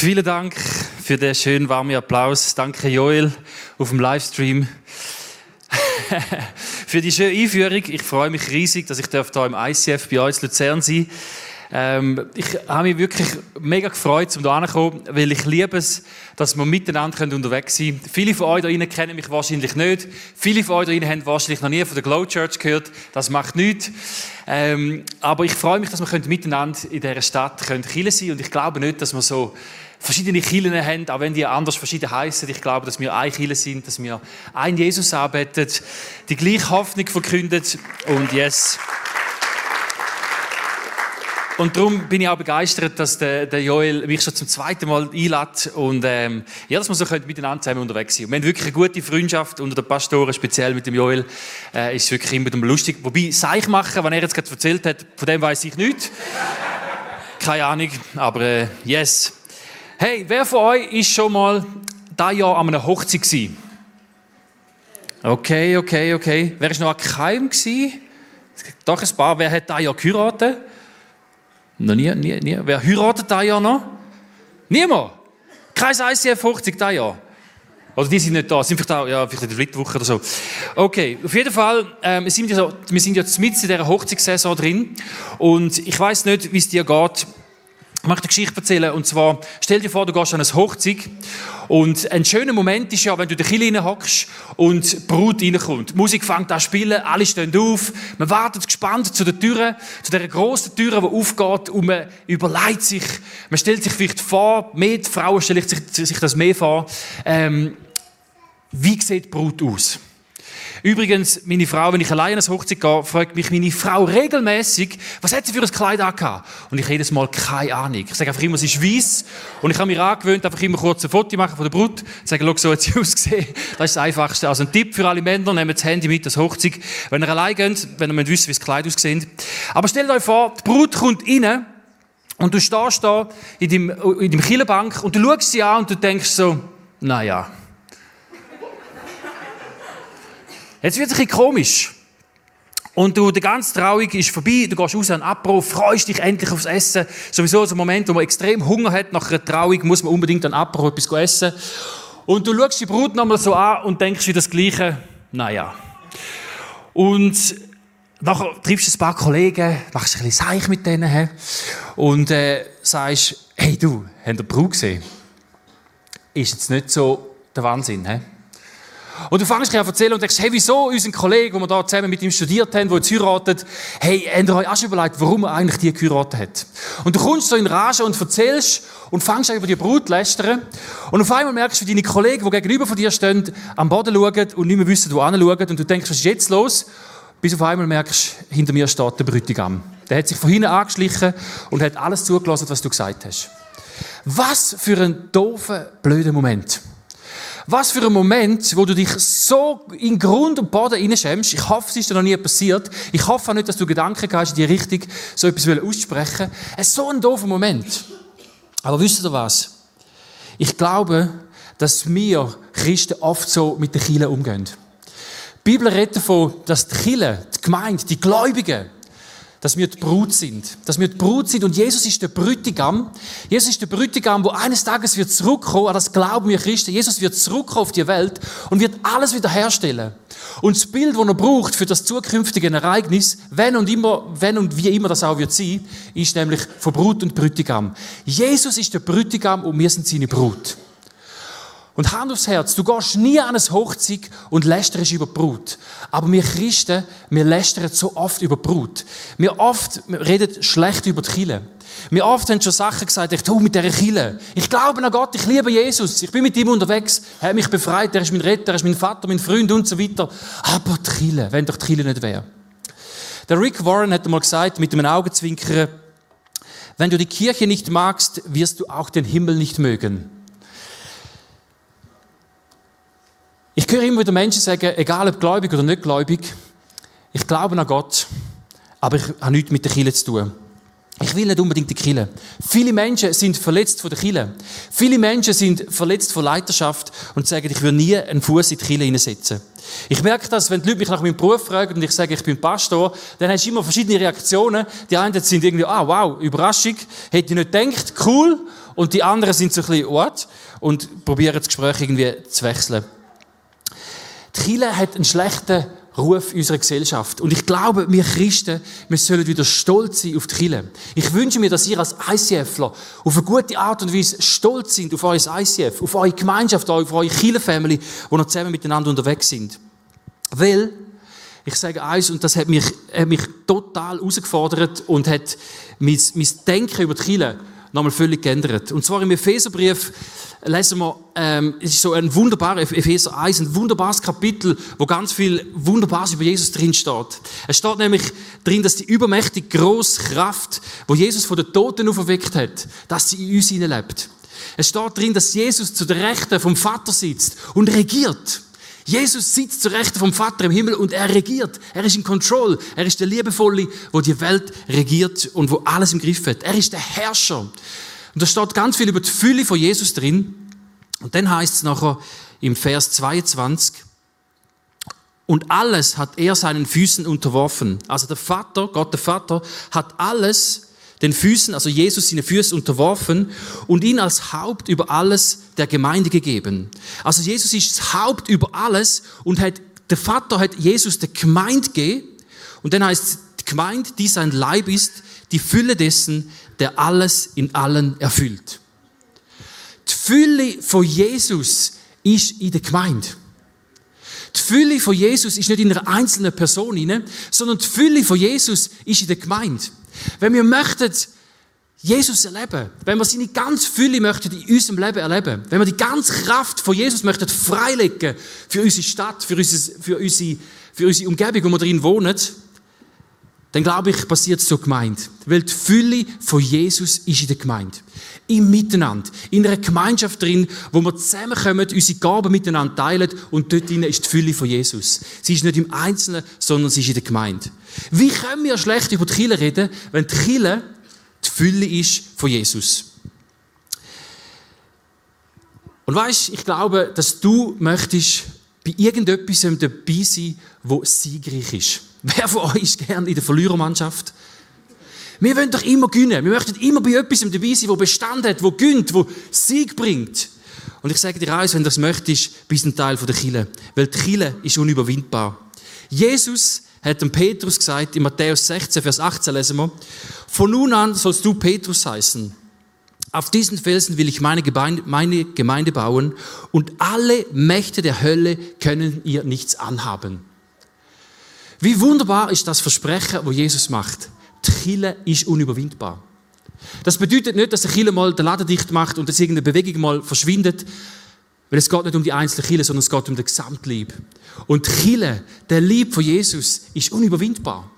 Vielen Dank für den schönen warmen Applaus. Danke Joel auf dem Livestream. für die schöne Einführung. Ich freue mich riesig, dass ich hier im ICF bei euch in Luzern sein darf. Ähm, ich habe mich wirklich mega gefreut, um hierher zu kommen, weil ich liebe es, dass wir miteinander unterwegs sein können. Viele von euch hier kennen mich wahrscheinlich nicht. Viele von euch hier haben wahrscheinlich noch nie von der Glow Church gehört. Das macht nichts. Ähm, aber ich freue mich, dass wir miteinander in dieser Stadt können sein Und ich glaube nicht, dass wir so verschiedene Kirchen haben, auch wenn die anders verschieden heißen. Ich glaube, dass wir eine Kirche sind, dass wir ein Jesus arbeiten, die gleiche Hoffnung verkündet und yes. Und darum bin ich auch begeistert, dass der, der Joel mich schon zum zweiten Mal einlädt und ähm, ja, dass wir so können miteinander zusammen unterwegs sind. Und wir haben wirklich eine gute Freundschaft unter den Pastoren, speziell mit dem Joel. Äh, ist wirklich immer lustig. Wobei, Seich machen, was er jetzt gerade erzählt hat, von dem weiß ich nichts. Keine Ahnung, aber äh, yes. Hey, wer von euch ist schon mal da Jahr an einer Hochzeit gewesen? Okay, okay, okay. Wer ist noch an Keim gewesen? Doch ein paar. Wer hat da Jahr geheiratet? Noch nie, nie, nie. Wer heiratet da ja noch? Niemand. Kein ICF 50 da ja. Oder die sind nicht da, sind vielleicht auch, ja, vielleicht in der dritten Woche oder so. Okay, auf jeden Fall, ähm, wir, sind ja, wir sind jetzt mit in dieser Hochzeitssaison drin. Und ich weiß nicht, wie es dir geht. Ich möchte eine Geschichte erzählen. Und zwar, stell dir vor, du gehst an eine Hochzeit. Und ein schöner Moment ist ja, wenn du in die Kirche hockst und die Brut reinkommt. Die Musik fängt an zu spielen, alle stehen auf. Man wartet gespannt zu der Tür, zu der grossen Tür, die aufgeht und man überlegt sich, man stellt sich vielleicht vor, mehr die Frauen stellen sich, sich das mehr vor, ähm, wie sieht die Brut aus? Übrigens, meine Frau, wenn ich alleine ans Hochzeit gehe, fragt mich meine Frau regelmäßig, was hat sie für ein Kleid angehabt? Und ich jedes Mal keine Ahnung. Ich sage einfach immer, sie ist weiss. Und ich habe mir angewöhnt, einfach immer kurz ein Foto machen von der Brut. Sagen, schau, so hat sie ausgesehen. Das ist das Einfachste. Also ein Tipp für alle Männer, nehmt das Handy mit, das Hochzeit. Wenn ihr allein geht, wenn ihr wissen wie das Kleid aussieht. Aber stellt euch vor, die Brut kommt rein und du stehst da in deinem, in deinem Killenbank und du schaust sie an und du denkst so, naja. Jetzt wird es ein bisschen komisch. Und du, der ganze Trauung ist vorbei, du gehst raus an Abbruch, freust dich endlich aufs Essen. Sowieso so ein Moment, wo man extrem Hunger hat nach einer Trauung, muss man unbedingt an Abbruch etwas essen. Und du schaust die Brut nochmal so an und denkst wie das Gleiche, naja. Und nachher triffst du ein paar Kollegen, machst ein bisschen Seich mit denen und äh, sagst, hey du, habt ihr Brut gesehen? Ist jetzt nicht so der Wahnsinn, he? Und du fängst an zu erzählen und denkst, hey, wieso unser Kollege, wo wir da zusammen mit ihm studiert haben, der jetzt heiratet, hey, habt ihr euch auch schon überlegt, warum er eigentlich die geheiratet hat? Und du kommst so in Rage und erzählst und fängst an über die Brut zu lästern. Und auf einmal merkst du, wie deine Kollegen, die gegenüber von dir stehen, am Boden schauen und nicht mehr wissen, wo schauen. Und du denkst, was ist jetzt los? Bis auf einmal merkst, hinter mir steht der Brütigam. Der hat sich von hinten angeschlichen und hat alles zugelassen, was du gesagt hast. Was für ein doofer, blöder Moment. Was für ein Moment, wo du dich so in Grund und Boden hineinschämst. Ich hoffe, es ist dir noch nie passiert. Ich hoffe auch nicht, dass du Gedanken hast, die Richtung so etwas aussprechen Es ist so ein doofer Moment. Aber wisst ihr was? Ich glaube, dass wir Christen oft so mit den Kirche umgehen. Die Bibel redet davon, dass die Kirche, die Gemeinde, die Gläubigen, dass wir die Brut sind. Dass wir die Brut sind und Jesus ist der Brütigam. Jesus ist der Brütigam, wo eines Tages wird zurückkommen, an das glauben wir Christen. Jesus wird zurückkommen auf die Welt und wird alles wiederherstellen. Und das Bild, das er braucht für das zukünftige Ereignis, wenn und immer, wenn und wie immer das auch wird sein, ist nämlich von Brut und Brütigam. Jesus ist der Brütigam und wir sind seine Brut. Und Hand aufs Herz, du gehst nie an ein Hochzeit und lästerst über Brut. Aber wir Christen, wir lästern so oft über Brut. Wir oft wir reden schlecht über die Kille. Wir oft haben schon Sachen gesagt, ich tue mit dieser Kille. Ich glaube an Gott, ich liebe Jesus, ich bin mit ihm unterwegs, er hat mich befreit, er ist mein Retter, er ist mein Vater, mein Freund und so weiter. Aber die Kille, wenn doch die Kille nicht wäre. Der Rick Warren hat einmal gesagt, mit einem Augenzwinkern, wenn du die Kirche nicht magst, wirst du auch den Himmel nicht mögen. Ich höre immer wieder Menschen sagen, egal ob gläubig oder nicht gläubig, ich glaube an Gott, aber ich habe nichts mit der Kirche zu tun. Ich will nicht unbedingt die Kille. Viele Menschen sind verletzt von der Kille. Viele Menschen sind verletzt von Leiterschaft und sagen, ich will nie einen Fuß in die Kille hineinsetzen. Ich merke das, wenn die Leute mich nach meinem Beruf fragen und ich sage, ich bin Pastor, dann hast du immer verschiedene Reaktionen. Die einen sind irgendwie, ah, wow, Überraschung, hätte ich nicht gedacht, cool. und die anderen sind so ein bisschen Ort und probieren das Gespräch irgendwie zu wechseln. Kirche hat einen schlechten Ruf unserer Gesellschaft. Und ich glaube, wir Christen, wir sollen wieder stolz sein auf die Kirche. Ich wünsche mir, dass ihr als ICFler auf eine gute Art und Weise stolz sind auf euer ICF, auf eure Gemeinschaft, auf eure Kirche-Family, wo noch zusammen miteinander unterwegs sind. Weil, ich sage eins, und das hat mich, hat mich total herausgefordert und hat mein, mein Denken über die Kirche nochmal völlig geändert. Und zwar im Epheserbrief lesen wir, ähm, es ist so ein wunderbarer, Epheser 1, ein wunderbares Kapitel, wo ganz viel Wunderbares über Jesus drin steht. Es steht nämlich drin, dass die übermächtig große Kraft, wo Jesus von den Toten auferweckt hat, dass sie in uns lebt. Es steht drin, dass Jesus zu der Rechten vom Vater sitzt und regiert. Jesus sitzt zur Rechten vom Vater im Himmel und er regiert. Er ist in Control. Er ist der Liebevolle, wo die Welt regiert und wo alles im Griff hat. Er ist der Herrscher. Und da steht ganz viel über die Fülle von Jesus drin. Und dann heißt es nachher im Vers 22, und alles hat er seinen Füßen unterworfen. Also der Vater, Gott der Vater, hat alles den Füßen, also Jesus seine Füße unterworfen und ihn als Haupt über alles der Gemeinde gegeben. Also Jesus ist das Haupt über alles und hat, der Vater hat Jesus der Gemeinde gegeben und dann heißt die Gemeinde, die sein Leib ist, die Fülle dessen, der alles in allen erfüllt. Die Fülle von Jesus ist in der Gemeinde. Die Fülle von Jesus ist nicht in einer einzelnen Person, sondern die Fülle von Jesus ist in der Gemeinde. Wenn wir möchten Jesus erleben, wenn wir seine ganz Fülle möchten in unserem Leben erleben, wenn wir die ganze Kraft von Jesus möchten freilegen für unsere Stadt, für unsere, für unsere, für unsere Umgebung, wo wir drin wohnen, dann glaube ich, passiert es so gemeint. Weil die Fülle von Jesus ist in der Gemeinde. Im Miteinander. In einer Gemeinschaft drin, wo wir zusammenkommen, unsere Gaben miteinander teilen und dort drin ist die Fülle von Jesus. Sie ist nicht im Einzelnen, sondern sie ist in der Gemeinde. Wie können wir schlecht über die Kirche reden, wenn die Kirche die Fülle ist von Jesus? Und weißt, ich glaube, dass du möchtest bei irgendetwas dabei sein, wo siegreich ist. Wer von euch ist gern in der Verlierermannschaft? Wir wollen doch immer gewinnen. Wir möchten immer bei etwas dabei sein, wo Bestand hat, wo gönnt, wo Sieg bringt. Und ich sage dir eins, wenn du das möchtest, bist du ein Teil der Kille. Weil die Kille ist unüberwindbar. Jesus hat dem Petrus gesagt, in Matthäus 16, Vers 18 lesen wir, von nun an sollst du Petrus heißen. Auf diesen Felsen will ich meine Gemeinde, meine Gemeinde bauen und alle Mächte der Hölle können ihr nichts anhaben. Wie wunderbar ist das Versprechen, wo Jesus macht. Die Kille ist unüberwindbar. Das bedeutet nicht, dass der Kille mal den Laden dicht macht und dass irgendeine Bewegung mal verschwindet, weil es geht nicht um die einzelne Kille, sondern es geht um den Gesamtlieb. Und die Kille, der Lieb von Jesus, ist unüberwindbar.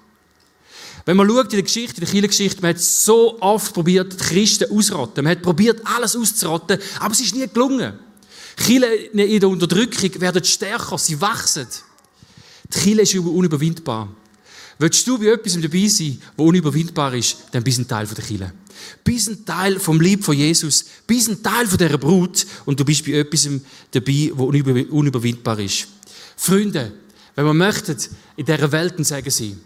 Wenn man schaut in der Geschichte, in der Kirchengeschichte, man hat so oft probiert, die Christen auszurotten. Man hat probiert, alles auszurotten, aber es ist nie gelungen. Kirche in der Unterdrückung werden stärker, sie wachsen. Die Kirche ist unüberwindbar. Willst du bei etwas dabei sein, das unüberwindbar ist, dann bist du ein Teil der Kirche. Bist ein Teil vom Lieb von Jesus, bist ein Teil von dieser Brut und du bist bei etwas dabei, das unüberwindbar ist. Freunde, wenn wir möchten, in dieser Welt ein Segen sein,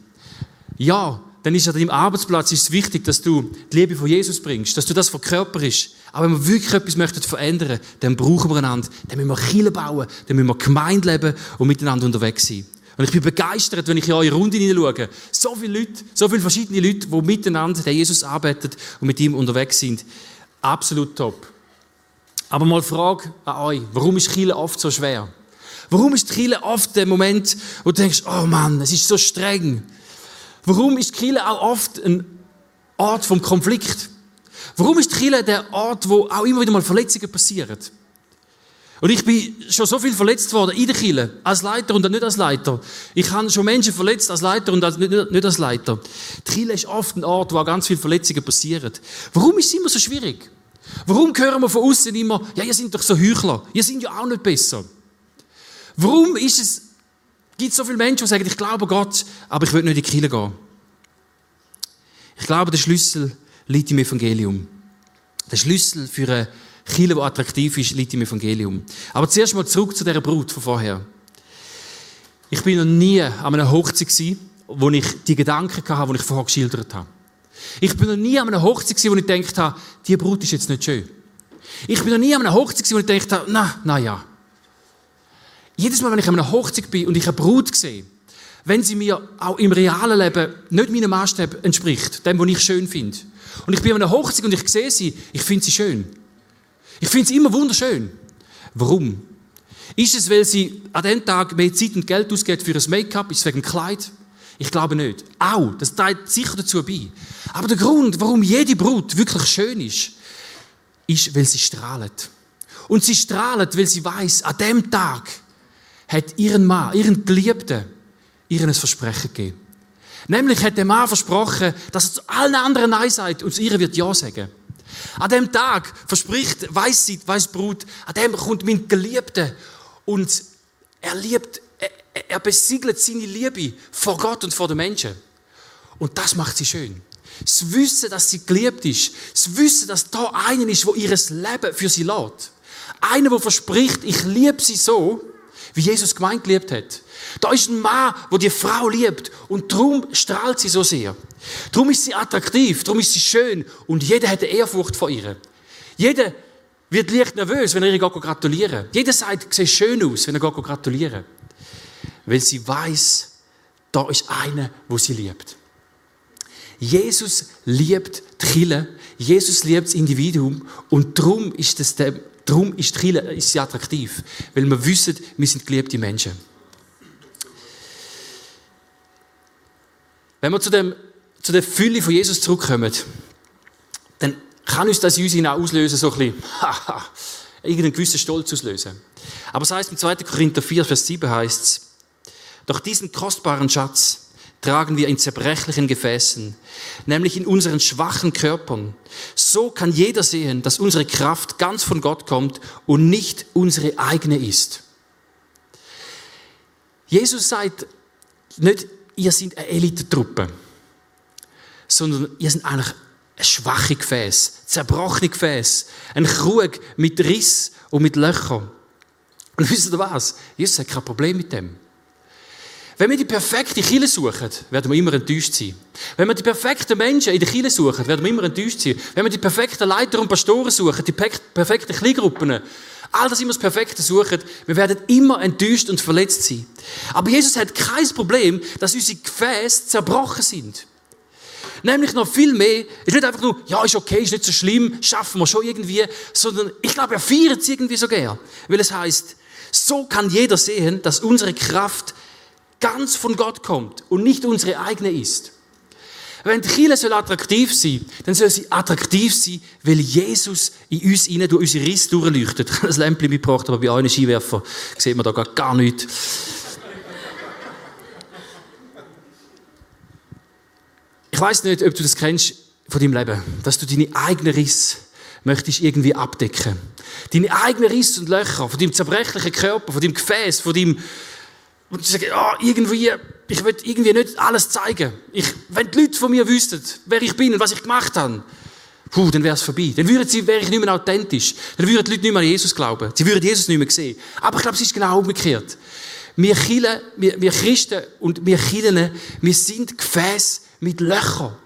ja, dann ist an deinem Arbeitsplatz ist es wichtig, dass du die Liebe von Jesus bringst, dass du das verkörperst. Aber wenn wir wirklich etwas möchten verändern, dann brauchen wir einander, dann müssen wir Kirche bauen, dann müssen wir Gemeinde leben und miteinander unterwegs sein. Und ich bin begeistert, wenn ich in eure Runde hineinschaue. So viele Leute, so viele verschiedene Leute, die miteinander der Jesus arbeitet und mit ihm unterwegs sind. Absolut top. Aber mal Frage an euch. Warum ist Chile oft so schwer? Warum ist Chile oft der Moment, wo du denkst, oh Mann, es ist so streng? Warum ist Chile auch oft ein Ort vom Konflikt? Warum ist Chile der Ort, wo auch immer wieder mal Verletzungen passieren? Und ich bin schon so viel verletzt worden in der Kirche, als Leiter und nicht als Leiter. Ich habe schon Menschen verletzt als Leiter und nicht als Leiter. Die Kirche ist oft ein Ort, wo ganz viele Verletzungen passieren. Warum ist es immer so schwierig? Warum hören wir von außen immer, ja, ihr seid doch so Heuchler, ihr seid ja auch nicht besser? Warum ist es, gibt es so viele Menschen, die sagen, ich glaube Gott, aber ich will nicht in die Kirche gehen? Ich glaube, der Schlüssel liegt im Evangelium. Der Schlüssel für eine Kirche, die attraktiv ist, liegt im Evangelium. Aber zuerst mal zurück zu dieser Brut von vorher. Ich bin noch nie an einer Hochzeit gewesen, wo ich die Gedanken hatte, die ich vorher geschildert habe. Ich bin noch nie an einer Hochzeit gewesen, wo ich gedacht habe, die Brut ist jetzt nicht schön. Ich bin noch nie an einer Hochzeit und ich dachte, na, na ja. Jedes Mal, wenn ich an einer Hochzeit bin und ich eine Brut sehe, wenn sie mir auch im realen Leben nicht meinem Maßstab entspricht, dem, was ich schön finde. Und ich bin an einer Hochzeit und ich sehe sie, ich finde sie schön. Ich finde sie immer wunderschön. Warum? Ist es, weil sie an dem Tag mehr Zeit und Geld ausgeht für ein Make-up? Ist es wegen dem Kleid? Ich glaube nicht. Auch, das trägt sicher dazu bei. Aber der Grund, warum jede Brut wirklich schön ist, ist, weil sie strahlt. Und sie strahlt, weil sie weiß, an dem Tag hat ihren Mann, ihren Geliebten, ihren ein Versprechen gegeben. Nämlich hat der Mann versprochen, dass er zu allen anderen Nein sagt und zu ihr wird Ja sagen. An dem Tag verspricht, weiß sie, weiß Brut, an dem kommt mein Geliebter und er liebt, er, er besiegelt seine Liebe vor Gott und vor den Menschen. Und das macht sie schön. Das Wissen, dass sie geliebt ist. Das Wissen, dass da einer ist, wo ihres Leben für sie lädt. Einer, der verspricht, ich liebe sie so, wie Jesus gemeint geliebt hat. Da ist ein Mann, wo die Frau liebt und darum strahlt sie so sehr. Darum ist sie attraktiv, darum ist sie schön und jeder hat eine Ehrfurcht vor ihr. Jeder wird leicht nervös, wenn er ihr gratulieren Jeder sagt, sieht schön aus, wenn er gratulieren Weil sie weiß, da ist einer, wo sie liebt. Jesus liebt die Kirche, Jesus liebt das Individuum und darum ist, das der, darum ist Kirche ist sie attraktiv, weil wir wissen, wir sind geliebte Menschen. Wenn wir zu, dem, zu der Fülle von Jesus zurückkommen, dann kann uns das in uns auch auslösen, so ein bisschen, haha, irgendeinen gewissen Stolz auslösen. Aber es heißt im 2. Korinther 4, Vers 7 heißt es, doch diesen kostbaren Schatz, tragen wir in zerbrechlichen Gefäßen, nämlich in unseren schwachen Körpern. So kann jeder sehen, dass unsere Kraft ganz von Gott kommt und nicht unsere eigene ist. Jesus sagt nicht, ihr seid eine Elitetruppe, sondern ihr seid eigentlich ein schwache Gefäß, zerbrochene Gefäß, ein Krug mit Riss und mit Löchern. Und wisst ihr was? Jesus hat kein Problem mit dem. Wenn wir die perfekte Kille suchen, werden wir immer enttäuscht sein. Wenn wir die perfekten Menschen in der Kille suchen, werden wir immer enttäuscht sein. Wenn wir die perfekten Leiter und Pastoren suchen, die perfekten Kleingruppen, all das immer das Perfekte suchen, wir werden immer enttäuscht und verletzt sein. Aber Jesus hat kein Problem, dass unsere Gefäße zerbrochen sind. Nämlich noch viel mehr, ist nicht einfach nur, ja, ist okay, ist nicht so schlimm, schaffen wir schon irgendwie, sondern ich glaube, er feiert es irgendwie so gern. Weil es heißt, so kann jeder sehen, dass unsere Kraft ganz von Gott kommt und nicht unsere eigene ist. Wenn die Kirche soll attraktiv sein, dann soll sie attraktiv sein, weil Jesus in uns rein durch unsere Risse durchleuchtet. Ich habe ein Lämpchen mitgebracht, aber bei einem Skiwerfer sieht man da gar, nichts. Ich weiß nicht, ob du das kennst von deinem Leben, dass du deine eigenen Risse möchtest irgendwie abdecken. Deine eigenen Risse und Löcher von deinem zerbrechlichen Körper, von deinem Gefäß, von deinem und ich sage, oh, irgendwie, ich will irgendwie nicht alles zeigen. Ich, wenn die Leute von mir wüssten, wer ich bin und was ich gemacht habe, puh, dann wäre es vorbei. Dann würden sie, wäre ich nicht mehr authentisch. Dann würden die Leute nicht mehr an Jesus glauben. Sie würden Jesus nicht mehr sehen. Aber ich glaube, es ist genau umgekehrt. Wir Chile, wir, wir Christen und wir Chilen, wir sind Gefäß mit Löchern.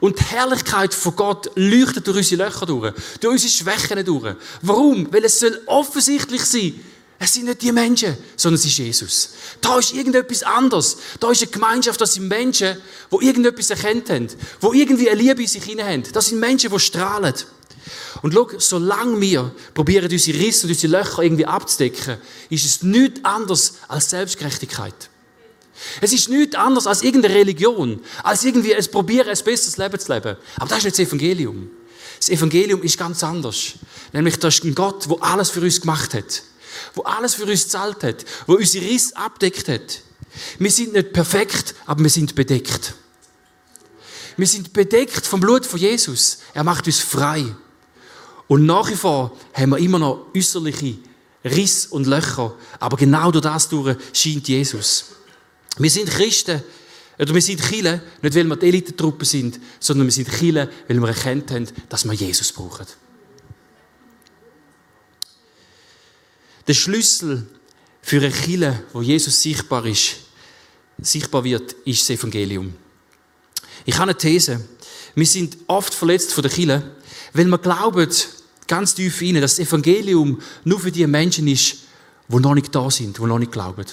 Und die Herrlichkeit von Gott leuchtet durch unsere Löcher durch, durch unsere Schwächen durch. Warum? Weil es soll offensichtlich sein, es sind nicht die Menschen, sondern es ist Jesus. Da ist irgendetwas anderes. Da ist eine Gemeinschaft, das sind Menschen, die irgendetwas erkennt haben, die irgendwie eine Liebe in sich hinein haben. Das sind Menschen, die strahlen. Und schau, solange wir probieren, unsere Risse und unsere Löcher irgendwie abzudecken, ist es nichts anderes als Selbstgerechtigkeit. Es ist nichts anderes als irgendeine Religion, als irgendwie es probieren, ein besseres Leben zu leben. Aber das ist nicht das Evangelium. Das Evangelium ist ganz anders. Nämlich, das ist ein Gott, der alles für uns gemacht hat wo alles für uns zahlt hat, wo unsere Riss abdeckt hat. Wir sind nicht perfekt, aber wir sind bedeckt. Wir sind bedeckt vom Blut von Jesus. Er macht uns frei. Und nach wie vor haben wir immer noch äußerliche Riss und Löcher. Aber genau durch das durch scheint Jesus. Wir sind Christen, oder wir sind Chile, nicht weil wir die Elitentruppe sind, sondern wir sind Chile, weil wir erkannt haben, dass wir Jesus brauchen. Der Schlüssel für eine Kille, wo Jesus sichtbar ist, sichtbar wird, ist das Evangelium. Ich habe eine These. Wir sind oft verletzt von der Kille, weil wir glauben, ganz tief rein, dass das Evangelium nur für die Menschen ist, die noch nicht da sind, die noch nicht glauben.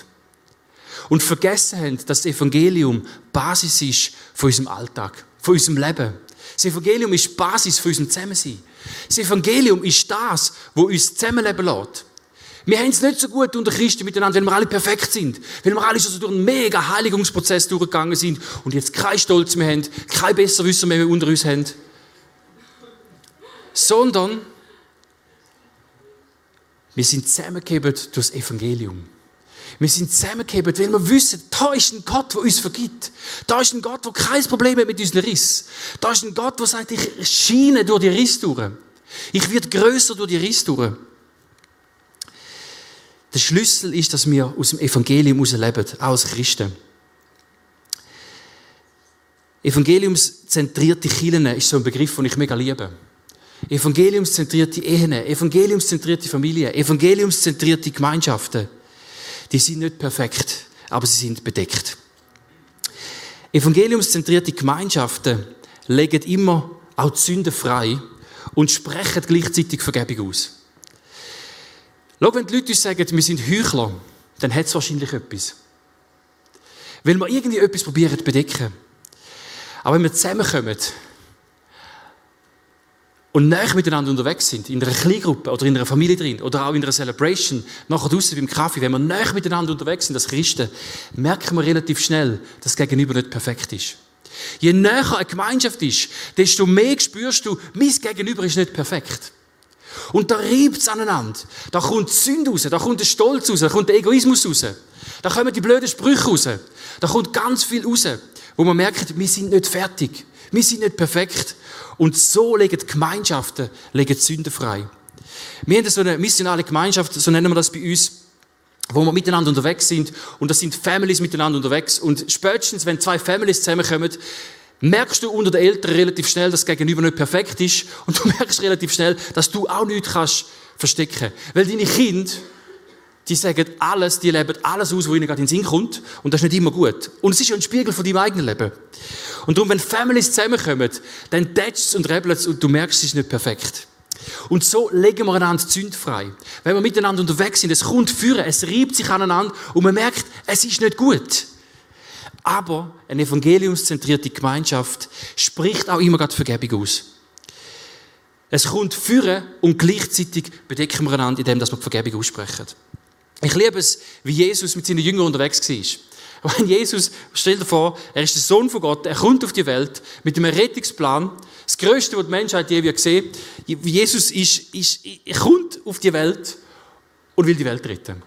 Und vergessen haben, dass das Evangelium Basis ist von unserem Alltag, von unserem Leben. Das Evangelium ist Basis für unser Zusammensein. Das Evangelium ist das, wo uns zusammenleben lässt. Wir haben es nicht so gut unter Christen miteinander, wenn wir alle perfekt sind. Wenn wir alle so durch einen mega Heiligungsprozess durchgegangen sind und jetzt keinen Stolz mehr haben, kein Besserwisser mehr unter uns haben. Sondern wir sind zusammengegeben durch das Evangelium. Wir sind zusammengegeben, weil wir wissen, da ist ein Gott, der uns vergibt. Da ist ein Gott, der kein Problem hat mit unseren Riss. Da ist ein Gott, der sagt, ich schiene durch die Riss durch. Ich werde größer durch die Riss durch. Der Schlüssel ist, dass wir aus dem Evangelium leben, auch als Christen. Evangeliumszentrierte Kirchen ist so ein Begriff, den ich mega liebe. Evangeliumszentrierte Ehen, evangeliumszentrierte Familien, evangeliumszentrierte Gemeinschaften die sind nicht perfekt, aber sie sind bedeckt. Evangeliumszentrierte Gemeinschaften legen immer auch die Sünden frei und sprechen gleichzeitig Vergebung aus. Schau, wenn die Leute uns sagen, wir sind Heuchler, dann hat es wahrscheinlich etwas. Weil wir irgendwie etwas probieren zu bedecken. Aber wenn wir zusammenkommen und näher miteinander unterwegs sind, in einer Kleingruppe oder in einer Familie drin oder auch in einer Celebration, nachher draußen beim Kaffee, wenn wir näher miteinander unterwegs sind als Christen, merken wir relativ schnell, dass das Gegenüber nicht perfekt ist. Je näher eine Gemeinschaft ist, desto mehr spürst du, mein Gegenüber ist nicht perfekt. Und da reibt es aneinander. Da kommt Sünde raus, da kommt der Stolz raus, da kommt der Egoismus raus. Da kommen die blöden Sprüche raus. Da kommt ganz viel raus, wo man merkt, wir sind nicht fertig. Wir sind nicht perfekt. Und so legen die Gemeinschaften legen die Sünden frei. Wir haben so eine missionale Gemeinschaft, so nennen wir das bei uns, wo wir miteinander unterwegs sind. Und das sind Families miteinander unterwegs. Und spätestens, wenn zwei Families zusammenkommen, merkst du unter den Eltern relativ schnell, dass das Gegenüber nicht perfekt ist. Und du merkst relativ schnell, dass du auch nichts kannst verstecken. Weil deine Kinder, die sagen alles, die leben alles aus, was ihnen gerade in den Sinn kommt. Und das ist nicht immer gut. Und es ist ja ein Spiegel von deinem eigenen Leben. Und darum, wenn Families zusammenkommen, dann tätscht und rebelt und du merkst, es ist nicht perfekt. Und so legen wir einander Zünd frei. Wenn wir miteinander unterwegs sind, es kommt führen, es reibt sich aneinander und man merkt, es ist nicht gut. Aber eine evangeliumszentrierte Gemeinschaft spricht auch immer gerade Vergebung aus. Es kommt führen und gleichzeitig bedecken wir einander, indem wir Vergebung aussprechen. Ich liebe es, wie Jesus mit seinen Jüngern unterwegs war. Wenn Jesus, stell dir vor, er ist der Sohn von Gott, er kommt auf die Welt mit einem Rettungsplan. Das Größte, was die Menschheit je gesehen Jesus ist, ist, kommt auf die Welt und will die Welt retten.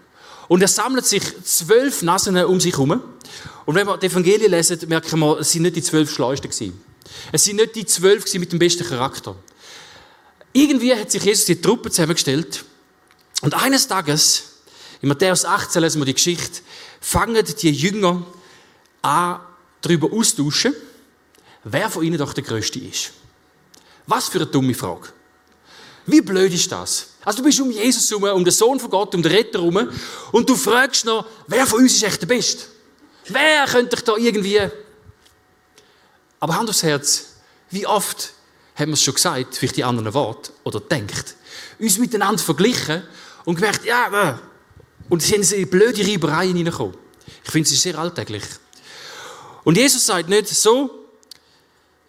Und er sammelt sich zwölf Nasen um sich herum. Und wenn wir die Evangelien lesen, merken wir, es sind nicht die zwölf Schleusten gewesen. Es sind nicht die zwölf mit dem besten Charakter. Irgendwie hat sich Jesus die Truppe zusammengestellt. Und eines Tages, in Matthäus 18 lesen wir die Geschichte, fangen die Jünger an, darüber austauschen, wer von ihnen doch der Größte ist. Was für eine dumme Frage. Wie blöd ist das? Also du bist um Jesus herum, um den Sohn von Gott, um den Retter herum und du fragst noch, wer von uns ist echt der Beste? Wer könnte dich da irgendwie... Aber Hand aufs Herz, wie oft haben wir es schon gesagt, vielleicht die anderen Worte, oder denkt, uns miteinander verglichen und gemerkt, ja, äh, und sie sind in blöde Reibereien hineingekommen. Ich finde, es ist sehr alltäglich. Und Jesus sagt nicht so,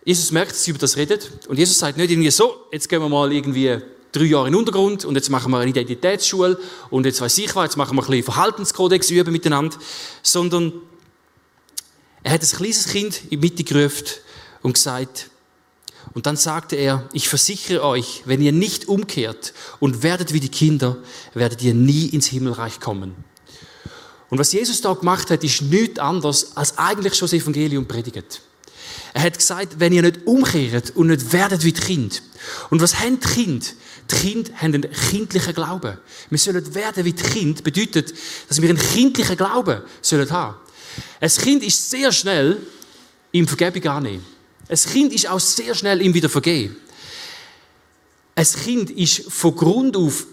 Jesus merkt, dass sie über das redet. Und Jesus sagt nicht irgendwie so, jetzt gehen wir mal irgendwie drei Jahre den Untergrund und jetzt machen wir eine Identitätsschule und jetzt weiß ich was, jetzt machen wir ein bisschen Verhaltenskodex üben miteinander. Sondern er hat ein kleines Kind in die Mitte gerufen und gesagt, und dann sagte er, ich versichere euch, wenn ihr nicht umkehrt und werdet wie die Kinder, werdet ihr nie ins Himmelreich kommen. Und was Jesus da gemacht hat, ist nichts anderes, als eigentlich schon das Evangelium predigt. Er hat gesagt, wenn ihr nicht umkehrt und nicht werdet wie die Kind. Und was haben die Kinder? Die Kinder haben einen kindlichen Glauben. Wir sollen werden wie die Kind, bedeutet, dass wir einen kindlichen Glauben sollen haben. Ein Kind ist sehr schnell im Vergebung annehmen. Ein Kind ist auch sehr schnell ihm wieder vergeben. Ein Kind ist von Grund auf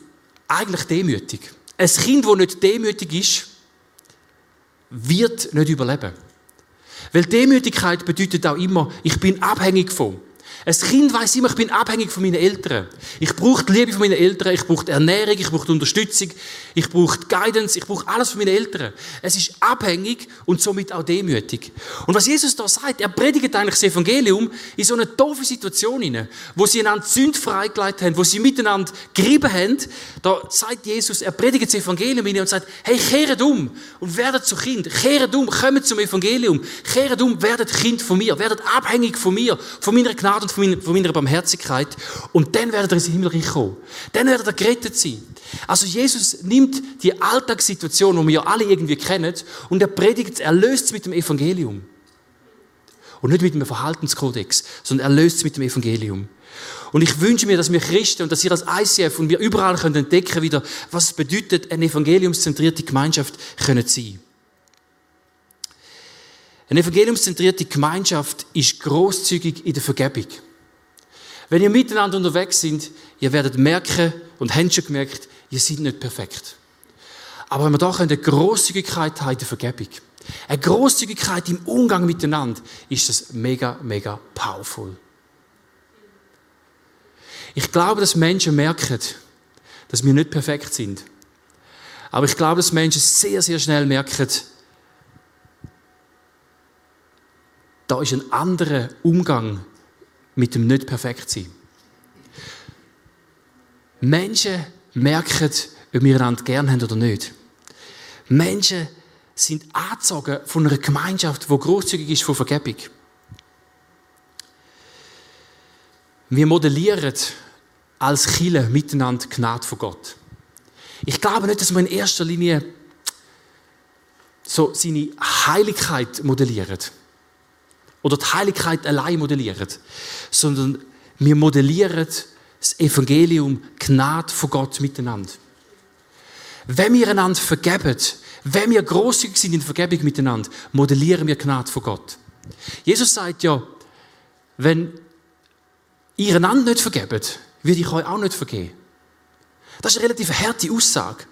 eigentlich demütig. Ein Kind, das nicht demütig ist, wird nicht überleben. Weil Demütigkeit bedeutet auch immer, ich bin abhängig von. Ein Kind weiß immer, ich bin abhängig von meinen Eltern. Ich brauche die Liebe von meinen Eltern, ich brauche Ernährung, ich brauche Unterstützung, ich brauche Guidance, ich brauche alles von meinen Eltern. Es ist abhängig und somit auch demütig. Und was Jesus da sagt, er predigt eigentlich das Evangelium in so eine doofe Situation hinein, wo sie einander Sünd freigelegt haben, wo sie miteinander gerieben haben. Da sagt Jesus, er predigt das Evangelium hinein und sagt, hey, kehret um und werdet zu Kind. Kehret um, kommt zum Evangelium. Kehret um, werdet Kind von mir, werdet abhängig von mir, von meiner Gnade und von meiner, Barmherzigkeit. Und dann werdet ihr ins Himmelreich kommen. Dann werdet ihr gerettet sein. Also Jesus nimmt die Alltagssituation, die wir ja alle irgendwie kennen, und er predigt, er löst es mit dem Evangelium. Und nicht mit einem Verhaltenskodex, sondern er löst es mit dem Evangelium. Und ich wünsche mir, dass wir Christen und dass ihr als ICF und wir überall können entdecken wieder, was es bedeutet, eine evangeliumszentrierte Gemeinschaft können sein. Eine evangeliumszentrierte Gemeinschaft ist großzügig in der Vergebung. Wenn ihr miteinander unterwegs sind, ihr werdet merken und habt schon gemerkt, ihr seid nicht perfekt. Aber wenn wir da eine Großzügigkeit haben in der Vergebung, eine Großzügigkeit im Umgang miteinander, ist das mega, mega powerful. Ich glaube, dass Menschen merken, dass wir nicht perfekt sind. Aber ich glaube, dass Menschen sehr, sehr schnell merken, da ist ein anderer Umgang mit dem nicht perfekt sein. Menschen merken, ob wir einander gern haben oder nicht. Menschen sind angezogen von einer Gemeinschaft, die großzügig ist von Vergebung. Wir modellieren als Chile miteinander Gnade von Gott. Ich glaube nicht, dass man in erster Linie so seine Heiligkeit modelliert oder die Heiligkeit allein modellieren, sondern wir modellieren das Evangelium Gnade von Gott miteinander. Wenn wir einander vergeben, wenn wir großzügig sind in Vergebung miteinander, modellieren wir Gnade von Gott. Jesus sagt ja, wenn ihr einander nicht vergebt, würde ich euch auch nicht vergeben. Das ist eine relativ harte Aussage.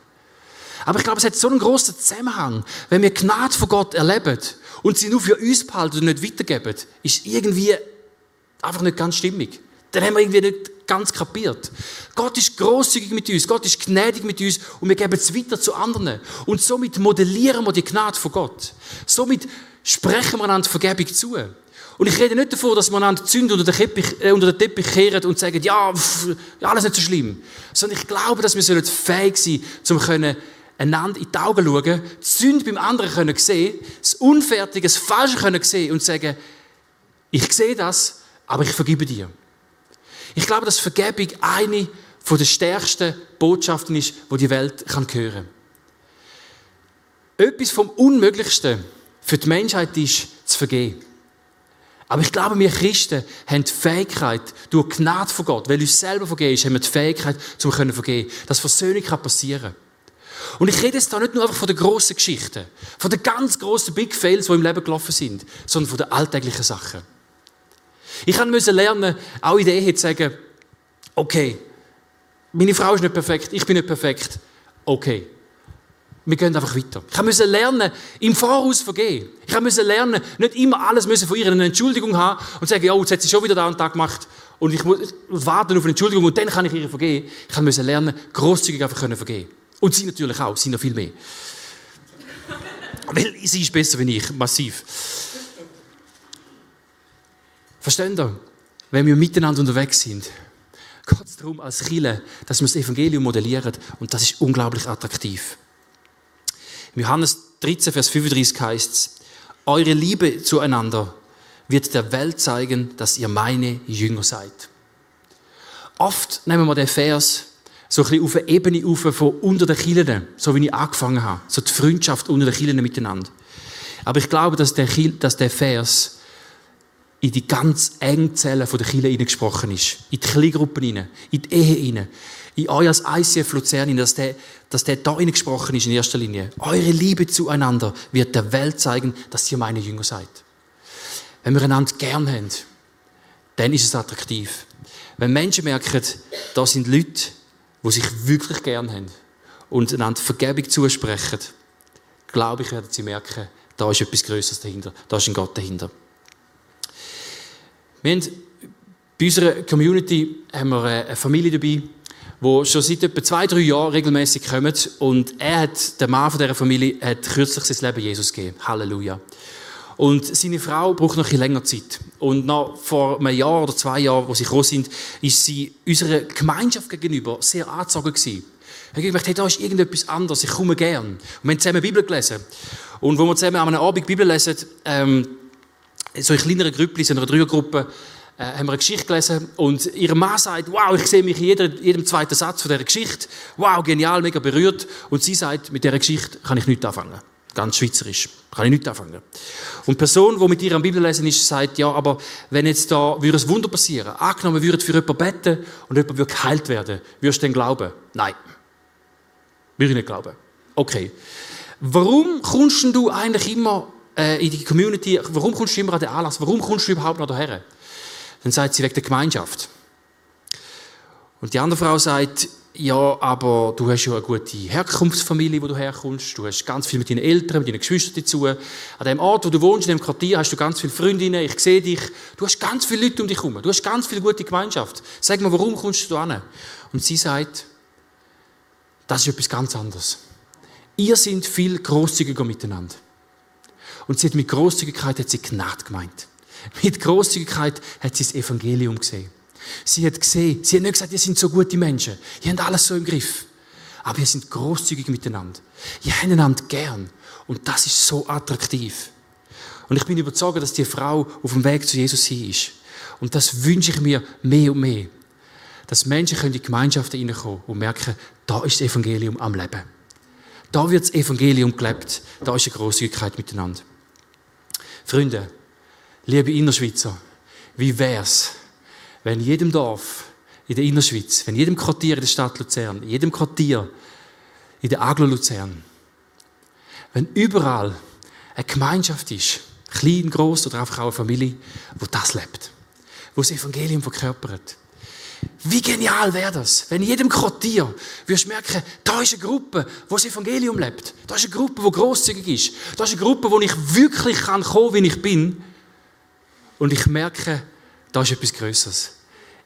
Aber ich glaube, es hat so einen großen Zusammenhang. Wenn wir Gnade von Gott erleben und sie nur für uns behalten und nicht weitergeben, ist irgendwie einfach nicht ganz stimmig. Dann haben wir irgendwie nicht ganz kapiert. Gott ist großzügig mit uns, Gott ist gnädig mit uns und wir geben es weiter zu anderen. Und somit modellieren wir die Gnade von Gott. Somit sprechen wir einander Vergebung zu. Und ich rede nicht davon, dass man die Zünde unter den, Teppich, äh, unter den Teppich kehren und sagen, ja, pff, alles nicht so schlimm. Sondern ich glaube, dass wir fähig sein sollen, um einander in die Augen schauen, die Sünde beim anderen können sehen, das Unfertige, das Falsche können sehen und sagen, ich sehe das, aber ich vergebe dir. Ich glaube, dass Vergebung eine der stärksten Botschaften ist, die die Welt kann hören. Etwas vom Unmöglichsten für die Menschheit ist, zu vergeben. Aber ich glaube, wir Christen haben die Fähigkeit, durch Gnade von Gott, weil uns selber vergeben ist, haben wir die Fähigkeit, zu vergeben, dass Versöhnung passieren kann. Und ich rede jetzt da nicht nur einfach von den grossen Geschichten, von den ganz grossen Big Fails, die im Leben gelaufen sind, sondern von den alltäglichen Sachen. Ich musste lernen, auch in der Ehe zu sagen, okay, meine Frau ist nicht perfekt, ich bin nicht perfekt, okay. Wir gehen einfach weiter. Ich musste lernen, im Voraus vergehen. Ich musste lernen, nicht immer alles von ihr eine Entschuldigung haben und sagen, oh, jetzt hat sie schon wieder da einen Tag gemacht und ich muss warten auf eine Entschuldigung und dann kann ich ihr vergehen. Ich musste lernen, großzügig einfach können vergehen. Und sie natürlich auch, sie noch viel mehr. Weil sie ist besser wie ich, massiv. Versteht ihr? Wenn wir miteinander unterwegs sind, geht es darum, als Chile, dass wir das Evangelium modellieren und das ist unglaublich attraktiv. In Johannes 13, Vers 35 heißt es, eure Liebe zueinander wird der Welt zeigen, dass ihr meine Jünger seid. Oft nehmen wir den Vers so ein bisschen auf eine Ebene auf von unter den Kirchen, so wie ich angefangen habe. So die Freundschaft unter den Kirchen miteinander. Aber ich glaube, dass der, dass der Vers in die ganz engen Zellen der Kirche hineingesprochen ist. In die Kleingruppen hinein, in die Ehe hinein, in euer ICF Luzern hinein, dass der, dass der da hineingesprochen ist in erster Linie. Eure Liebe zueinander wird der Welt zeigen, dass ihr meine Jünger seid. Wenn wir einander gern haben, dann ist es attraktiv. Wenn Menschen merken, da sind Leute, die sich wirklich gern haben und einander Vergebung zusprechen, glaube ich, werden sie merken, da ist etwas Größeres dahinter, da ist ein Gott dahinter. Wir haben Bei unserer Community haben wir eine Familie dabei, die schon seit etwa zwei, drei Jahren regelmäßig kommt. Und er hat, der Mann von dieser Familie, hat kürzlich sein Leben Jesus gegeben. Halleluja. Und seine Frau braucht noch ein länger Zeit. Und noch vor einem Jahr oder zwei Jahren, wo sie gekommen sind, ist sie unserer Gemeinschaft gegenüber sehr angezogen gewesen. Ich habe gedacht, hey, da ist irgendetwas anderes, ich komme gern. Und wir haben zusammen Bibel gelesen. Und wo wir zusammen an einem Abend Bibel lesen, ähm, so in kleineren Gruppen, in einer Dreiergruppe, äh, haben wir eine Geschichte gelesen und ihr Mann sagt, wow, ich sehe mich in jeder, jedem zweiten Satz von dieser Geschichte, wow, genial, mega berührt. Und sie sagt, mit dieser Geschichte kann ich nichts anfangen. Ganz schweizerisch. Kann ich nichts anfangen. Und die Person, die mit ihr am Bibellesen ist, sagt, ja, aber wenn jetzt da würde ein Wunder passieren, angenommen würde für jemanden beten und jemand würde geheilt werden, würdest du denn glauben? Nein. Würde ich nicht glauben. Okay. Warum kommst du eigentlich immer äh, in die Community, warum kommst du immer an den Anlass, warum kommst du überhaupt noch daher? Dann sagt sie, wegen der Gemeinschaft. Und die andere Frau sagt, ja, aber du hast ja eine gute Herkunftsfamilie, wo du herkommst. Du hast ganz viel mit deinen Eltern, mit deinen Geschwistern dazu. An dem Ort, wo du wohnst, in dem Quartier, hast du ganz viele Freundinnen. Ich sehe dich. Du hast ganz viele Leute um dich herum. Du hast ganz viel gute Gemeinschaft. Sag mal, warum kommst du an? Und sie sagt, das ist etwas ganz anderes. Ihr seid viel großzügiger miteinander. Und sie hat mit Großzügigkeit hat sie Gnade gemeint. Mit Großzügigkeit hat sie das Evangelium gesehen. Sie hat gesehen, sie hat nicht gesagt, ihr sind so gute Menschen. Ihr habt alles so im Griff. Aber ihr sind großzügig miteinander. Ihr habt einander gern. Und das ist so attraktiv. Und ich bin überzeugt, dass die Frau auf dem Weg zu Jesus hin ist. Und das wünsche ich mir mehr und mehr. Dass Menschen in die Gemeinschaften hineinkommen und merken, da ist das Evangelium am Leben. Da wird das Evangelium gelebt. Da ist eine Großzügigkeit miteinander. Freunde, liebe Innerschweizer, wie wär's, wenn in jedem Dorf in der Innerschweiz, wenn in jedem Quartier in der Stadt Luzern, in jedem Quartier in der Aglo Luzern, wenn überall eine Gemeinschaft ist, klein, groß oder einfach auch eine Familie, wo das lebt, wo das Evangelium verkörpert. Wie genial wäre das, wenn in jedem Quartier du merken, da ist eine Gruppe, wo das Evangelium lebt. Da ist eine Gruppe, wo großzügig ist. Da ist eine Gruppe, wo ich wirklich kann kommen, wie ich bin. Und ich merke, da ist etwas Größeres.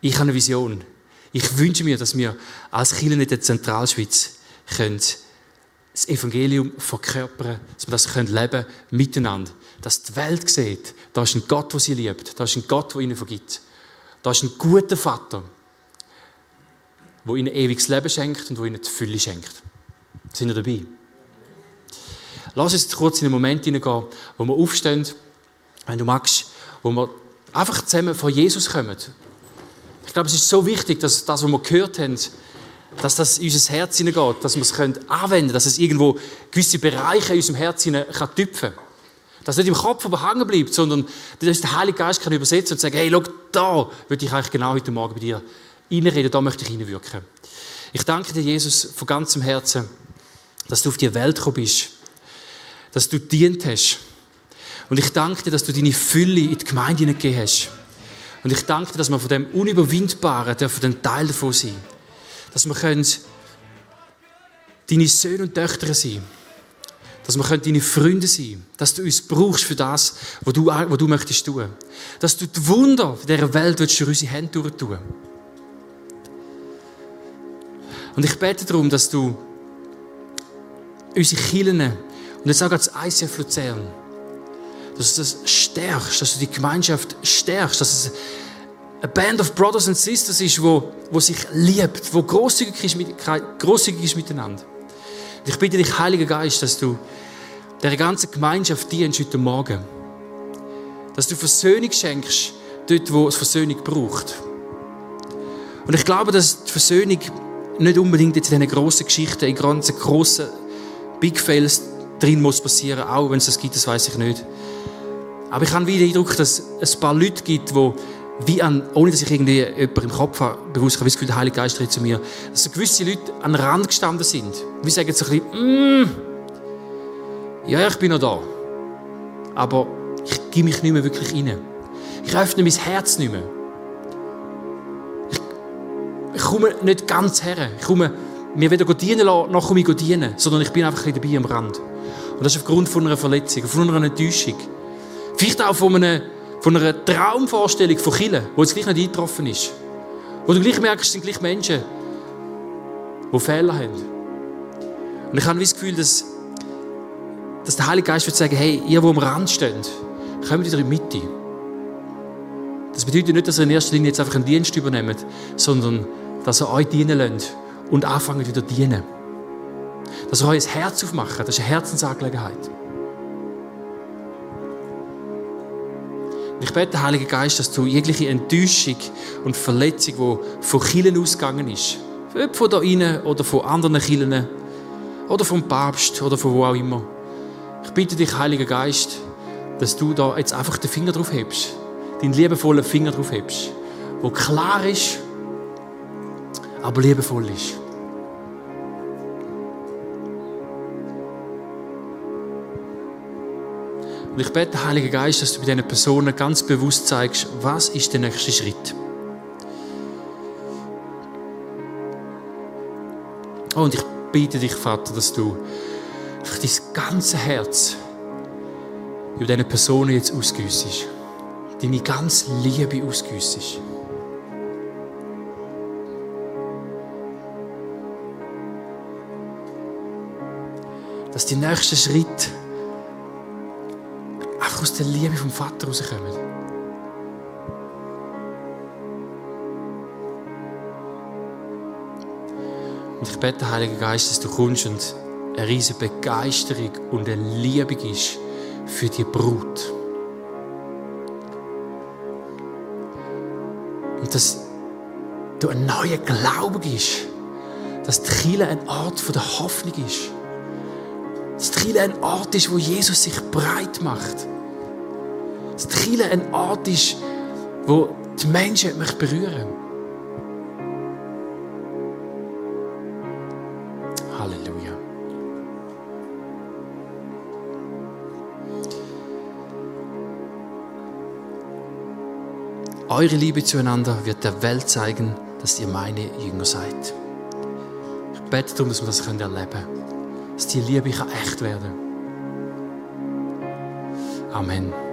Ich habe eine Vision. Ich wünsche mir, dass wir als Kirche in der Zentralschweiz können das Evangelium verkörpern, dass wir das können leben miteinander. Dass die Welt sieht, da ist ein Gott, der sie liebt. Da ist ein Gott, der ihnen vergibt. Da ist ein guter Vater, der ihnen ewiges Leben schenkt und der ihnen die Fülle schenkt. Sind wir dabei? Lass uns kurz in einen Moment hineingehen, wo wir aufstehen, wenn du magst, wo wir einfach zusammen vor Jesus kommen. Ich glaube, es ist so wichtig, dass das, was wir gehört haben, dass das in unser Herz hineingeht, dass wir es anwenden können, dass es irgendwo gewisse Bereiche in unserem Herz hinein tüpfen kann. Dass es nicht im Kopf aber hängen bleibt, sondern dass der Heilige Geist kann übersetzen und sagen, hey, schau, da würde ich eigentlich genau heute Morgen bei dir reinreden, da möchte ich hineinwirken. Ich danke dir, Jesus, von ganzem Herzen, dass du auf die Welt gekommen bist, dass du dient hast, und ich danke dir, dass du deine Fülle in die Gemeinde hineingegeben hast. Und ich danke dir, dass wir von dem Unüberwindbaren dürfen ein Teil davon sein. Dass wir können deine Söhne und Töchter sein dass wir deine Freunde sein. Dass du uns brauchst für das, was du, was du möchtest tun. Dass du die Wunder dieser Welt durch unsere Hände tun Und ich bete darum, dass du unsere Kirchen und jetzt auch als ICF Luzern dass du das stärkst, dass du die Gemeinschaft stärkst, dass es eine Band of Brothers and Sisters ist, wo, wo sich liebt, wo großzügig ist, großzügig ist miteinander. Und ich bitte dich, Heiliger Geist, dass du der ganzen Gemeinschaft dienst heute Morgen. Dass du Versöhnung schenkst, dort, wo es Versöhnung braucht. Und ich glaube, dass die Versöhnung nicht unbedingt jetzt in diesen grossen Geschichten, in ganzen grossen Big Fails drin muss passieren, auch wenn es das gibt, das weiß ich nicht. Aber ich habe wieder den Eindruck, dass es ein paar Leute gibt, die wie an, ohne dass ich irgendwie jemanden im Kopf habe, bewusst habe, wie der Heilige Geist redet zu mir, dass so gewisse Leute an den Rand gestanden sind. Wir sagen so ein bisschen, mm, ja, ich bin noch da. Aber ich gebe mich nicht mehr wirklich rein. Ich öffne mein Herz nicht mehr. Ich komme nicht ganz her. Ich komme mir weder dienen lassen, noch komme ich dienen, sondern ich bin einfach ein bisschen dabei am Rand. Und das ist aufgrund von einer Verletzung, von einer Enttäuschung. Vielleicht auch von einem, von einer Traumvorstellung von Killen, wo es gleich nicht eingetroffen ist. Wo du gleich merkst, es sind gleich Menschen, die Fehler haben. Und ich habe das Gefühl, dass, dass der Heilige Geist wird sagen, hey, ihr, die am Rand steht, kommt wieder in die Mitte. Das bedeutet nicht, dass ihr in erster Linie jetzt einfach einen Dienst übernehmt, sondern dass ihr euch dienen lasst und anfangen wieder zu dienen. Dass ihr euch ein Herz aufmacht, das ist eine Herzensangelegenheit. Ich bete, Heiliger Geist, dass du jegliche Enttäuschung und Verletzung, die von Kielen ausgegangen ist, ob von da innen oder von anderen Kielen oder vom Papst oder von wo auch immer. Ich bitte dich, Heiliger Geist, dass du da jetzt einfach den Finger drauf hebst, deinen liebevollen Finger drauf hebst, wo klar ist, aber liebevoll ist. Und ich bete, Heiliger Geist, dass du bei diesen Personen ganz bewusst zeigst, was ist der nächste Schritt. Oh, und ich bitte dich, Vater, dass du dein ganze Herz über diese Personen jetzt ausgüssest. Deine ganze Liebe ausgüssest. Dass die nächsten Schritte einfach aus der Liebe vom Vater rauskommen. Und ich bete, Heiliger Geist, dass du kommst und eine riesige Begeisterung und eine Liebe ist für die Brut. Und dass du einen neuen Glauben gibst, dass die Kirche ein Ort der Hoffnung ist. Dass die Kirche ein Ort ist, wo Jesus sich breit macht. Dass die Kirche ein Ort ist, wo die Menschen mich berühren Halleluja. Eure Liebe zueinander wird der Welt zeigen, dass ihr meine Jünger seid. Ich bete darum, dass wir das erleben können. Dass die Liebe echt werden kann. Amen.